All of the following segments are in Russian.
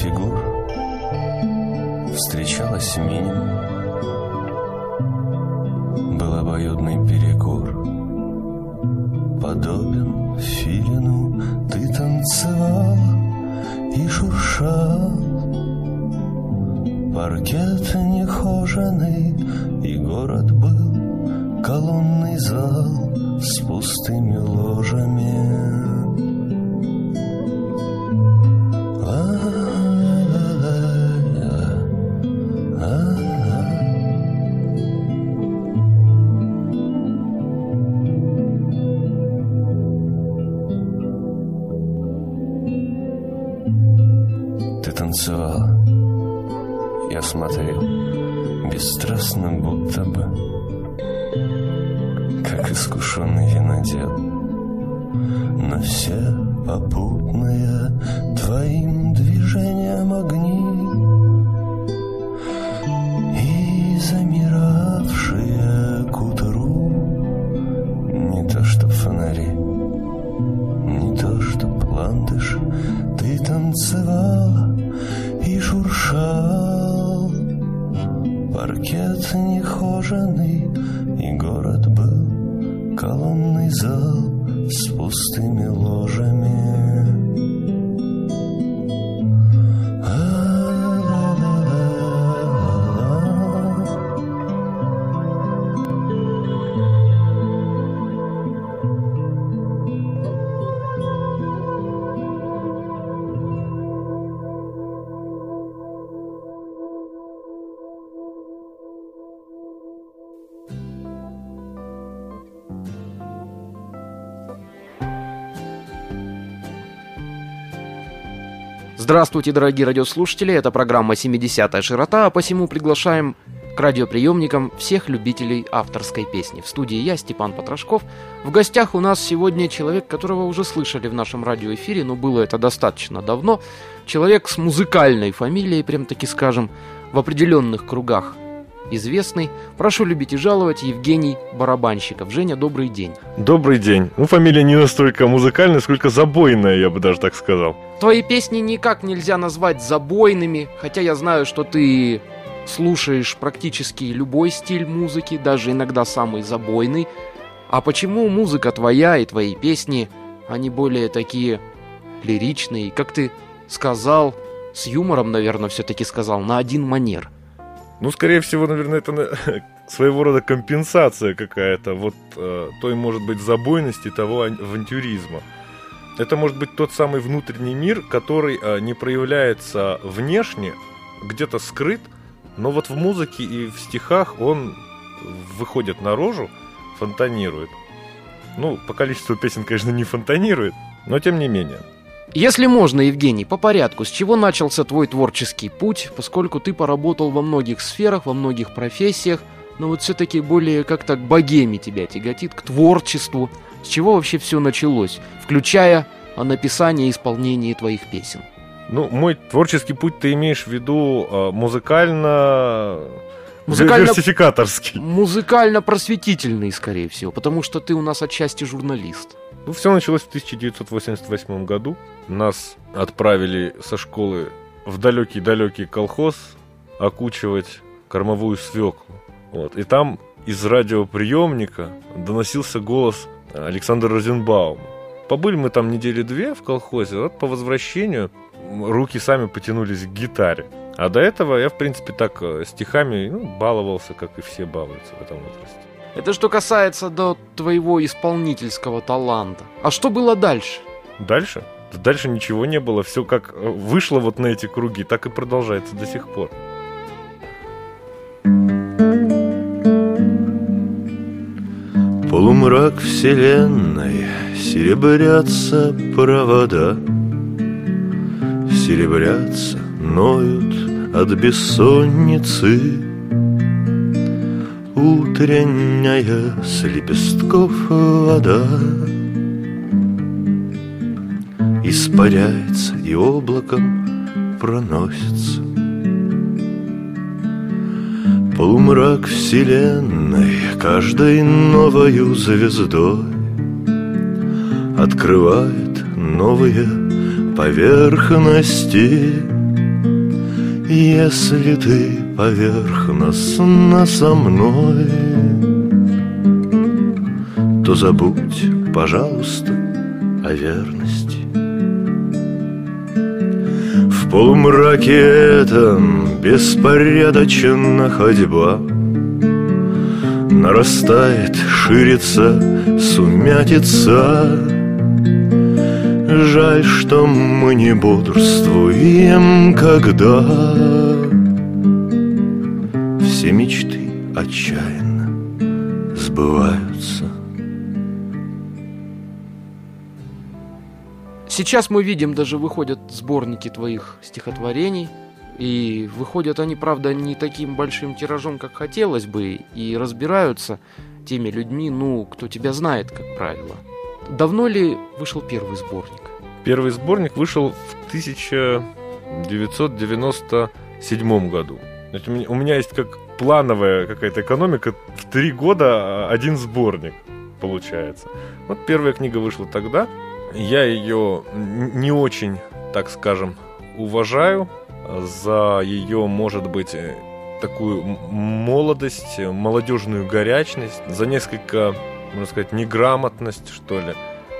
Фигур встречалось минимум. Был обоюдный перекур. Подобен филину ты танцевала и шуршал. Паркет нехоженный, и город был Колонный зал с пустыми ложами танцевала Я смотрел Бесстрастно будто бы Как искушенный винодел. На все попутные Твоим движениям огни пустыми Здравствуйте, дорогие радиослушатели, это программа «70-я широта», а посему приглашаем к радиоприемникам всех любителей авторской песни. В студии я, Степан Потрошков. В гостях у нас сегодня человек, которого уже слышали в нашем радиоэфире, но было это достаточно давно. Человек с музыкальной фамилией, прям таки скажем, в определенных кругах известный. Прошу любить и жаловать Евгений Барабанщиков. Женя, добрый день. Добрый день. Ну, фамилия не настолько музыкальная, сколько забойная, я бы даже так сказал. Твои песни никак нельзя назвать забойными, хотя я знаю, что ты слушаешь практически любой стиль музыки, даже иногда самый забойный. А почему музыка твоя и твои песни, они более такие лиричные, как ты сказал, с юмором, наверное, все-таки сказал, на один манер? Ну, скорее всего, наверное, это своего рода компенсация какая-то вот э, той, может быть, забойности, того ан- авантюризма. Это может быть тот самый внутренний мир, который э, не проявляется внешне, где-то скрыт, но вот в музыке и в стихах он выходит наружу, фонтанирует. Ну, по количеству песен, конечно, не фонтанирует, но тем не менее. Если можно, Евгений, по порядку, с чего начался твой творческий путь, поскольку ты поработал во многих сферах, во многих профессиях, но вот все-таки более как-то к богеме тебя тяготит, к творчеству. С чего вообще все началось, включая а, написание и исполнение твоих песен? Ну, мой творческий путь ты имеешь в виду э, музыкально... Музыкально- Диверсификаторский. Музыкально-просветительный, скорее всего, потому что ты у нас отчасти журналист. Ну, все началось в 1988 году. Нас отправили со школы в далекий-далекий колхоз окучивать кормовую свеклу. Вот. И там из радиоприемника доносился голос Александра Розенбаума. Побыли мы там недели две в колхозе, вот по возвращению руки сами потянулись к гитаре. А до этого я, в принципе, так э, стихами ну, баловался, как и все балуются в этом возрасте. Это что касается до твоего исполнительского таланта. А что было дальше? Дальше? Да Дальше ничего не было. Все как э, вышло вот на эти круги, так и продолжается до сих пор. Полумрак вселенной, серебрятся провода, Серебрятся, ноют от бессонницы. Утренняя с лепестков вода. Испаряется и облаком проносится Полумрак вселенной каждой новою звездой Открывает новые поверхности Если ты поверхностно со мной. То забудь, пожалуйста, о верности. В полумраке этом беспорядочна ходьба. Нарастает, ширится, сумятица. Жаль, что мы не бодрствуем, когда отчаянно сбываются Сейчас мы видим, даже выходят сборники твоих стихотворений – и выходят они, правда, не таким большим тиражом, как хотелось бы, и разбираются теми людьми, ну, кто тебя знает, как правило. Давно ли вышел первый сборник? Первый сборник вышел в 1997 году. У меня есть как плановая какая-то экономика. В три года один сборник получается. Вот первая книга вышла тогда. Я ее не очень, так скажем, уважаю, за ее, может быть, э, такую молодость, молодежную горячность, за несколько, можно сказать, неграмотность, что ли.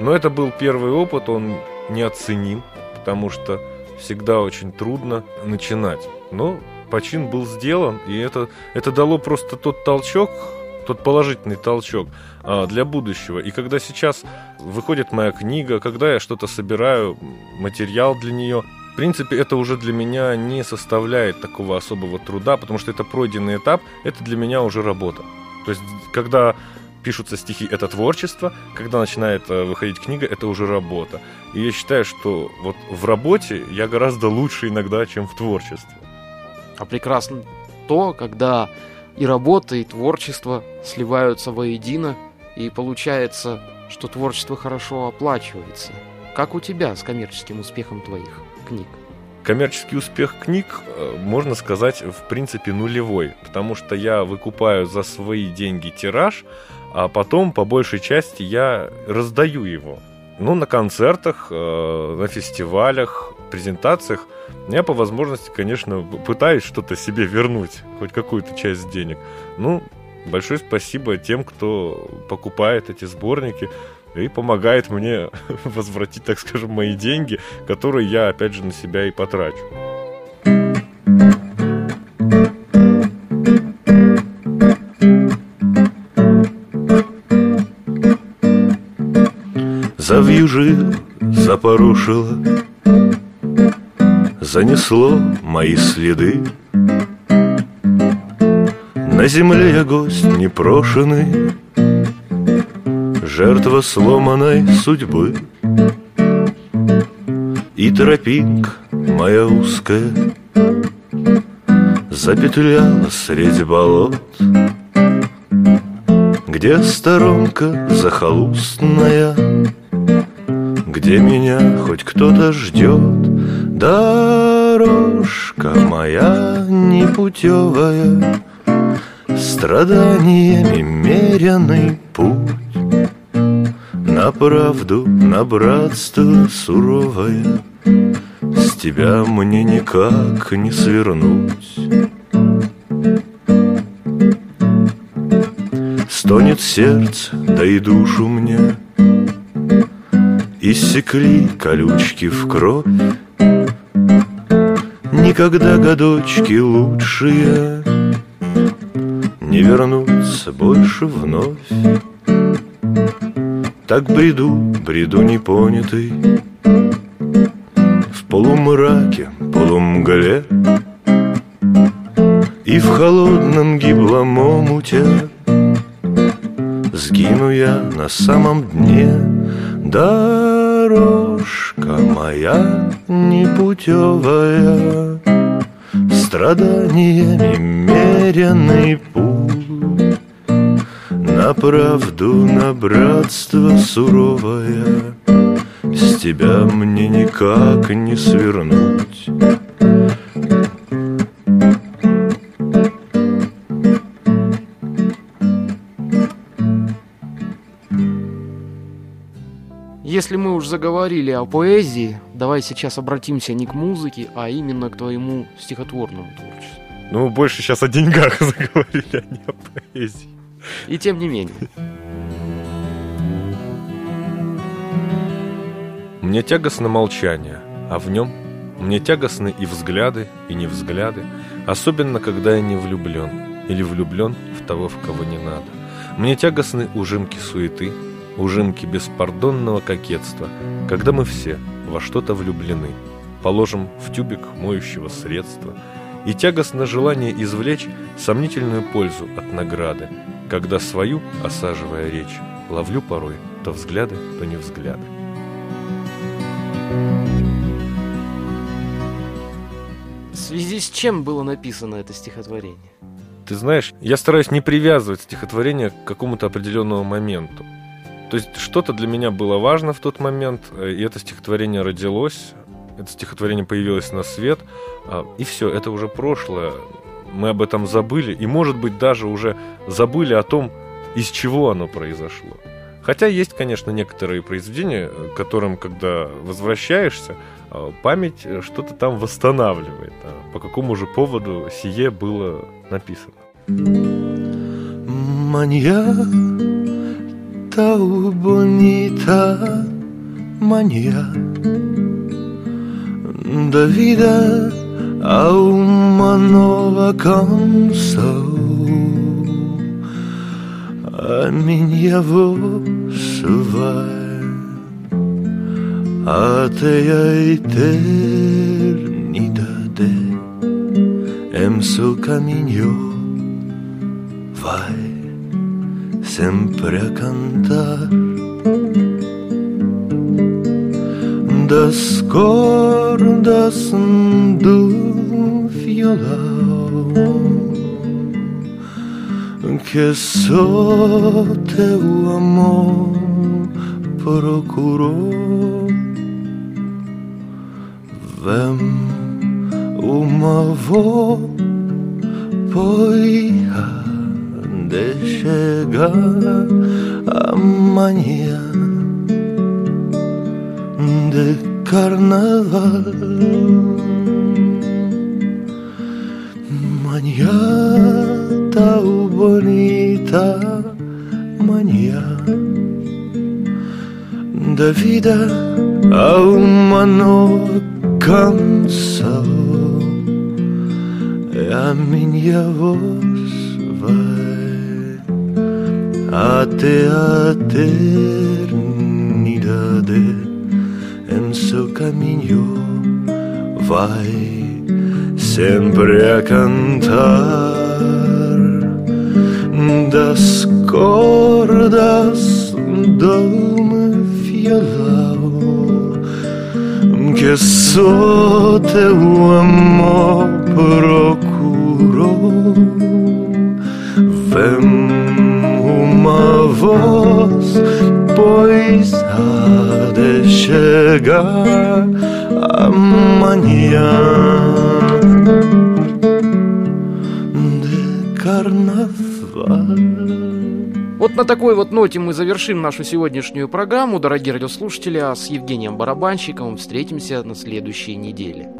Но это был первый опыт, он неоценим, потому что всегда очень трудно начинать. Но почин был сделан, и это, это дало просто тот толчок, тот положительный толчок а, для будущего. И когда сейчас выходит моя книга, когда я что-то собираю, материал для нее, в принципе, это уже для меня не составляет такого особого труда, потому что это пройденный этап, это для меня уже работа. То есть, когда пишутся стихи, это творчество, когда начинает э, выходить книга, это уже работа. И я считаю, что вот в работе я гораздо лучше иногда, чем в творчестве. А прекрасно то, когда и работа, и творчество сливаются воедино, и получается, что творчество хорошо оплачивается. Как у тебя с коммерческим успехом твоих? книг? Коммерческий успех книг, э, можно сказать, в принципе нулевой, потому что я выкупаю за свои деньги тираж, а потом, по большей части, я раздаю его. Ну, на концертах, э, на фестивалях, презентациях я по возможности, конечно, пытаюсь что-то себе вернуть, хоть какую-то часть денег. Ну, большое спасибо тем, кто покупает эти сборники и помогает мне возвратить, так скажем, мои деньги, которые я, опять же, на себя и потрачу. Завьюжил, запорошило, занесло мои следы. На земле я гость непрошенный, Жертва сломанной судьбы И тропинка моя узкая Запетляла среди болот Где сторонка захолустная Где меня хоть кто-то ждет? Дорожка моя непутевая Страданиями меренный путь. На правду, на братство суровое С тебя мне никак не свернуть. Стонет сердце, да и душу мне Иссекли колючки в кровь. Никогда годочки лучшие Не вернутся больше вновь. Так бреду, бреду непонятый В полумраке, полумгле. И в холодном гиблом омуте Сгину я на самом дне Дорожка моя непутевая Страданиями меренный путь на правду, на братство суровое С тебя мне никак не свернуть. Если мы уж заговорили о поэзии, давай сейчас обратимся не к музыке, а именно к твоему стихотворному творчеству. Ну, больше сейчас о деньгах заговорили, а не о поэзии. И тем не менее. Мне тягостно молчание, а в нем мне тягостны и взгляды, и не взгляды, особенно когда я не влюблен, или влюблен в того, в кого не надо. Мне тягостны ужимки суеты, ужимки беспардонного кокетства, когда мы все во что-то влюблены, положим в тюбик моющего средства, и тягостно желание извлечь сомнительную пользу от награды, когда свою, осаживая речь, ловлю порой то взгляды, то не взгляды. В связи с чем было написано это стихотворение? Ты знаешь, я стараюсь не привязывать стихотворение к какому-то определенному моменту. То есть что-то для меня было важно в тот момент, э, и это стихотворение родилось, это стихотворение появилось на свет, а, и все, это уже прошлое. Мы об этом забыли, и, может быть, даже уже забыли о том, из чего оно произошло. Хотя есть, конечно, некоторые произведения, к которым, когда возвращаешься, а, память э, что-то там восстанавливает. А по какому же поводу сие было написано? Manhã tão bonita, manhã da vida há uma nova canção. A minha voz vai até a eternidade. Em seu caminho vai sempre a cantar das cordas do violão que só teu amor procurou. Vem uma voz, pois de chegar amanhã de carnaval. Manhã tão bonita, manhã da vida há uma nova canção. É a minha voz até a eternidade em seu caminho vai sempre a cantar das cordas do violão que só teu amor procurou. Vem uma voz, pois há de chegar amanhã. Вот на такой вот ноте мы завершим нашу сегодняшнюю программу, дорогие радиослушатели, а с Евгением Барабанщиковым встретимся на следующей неделе.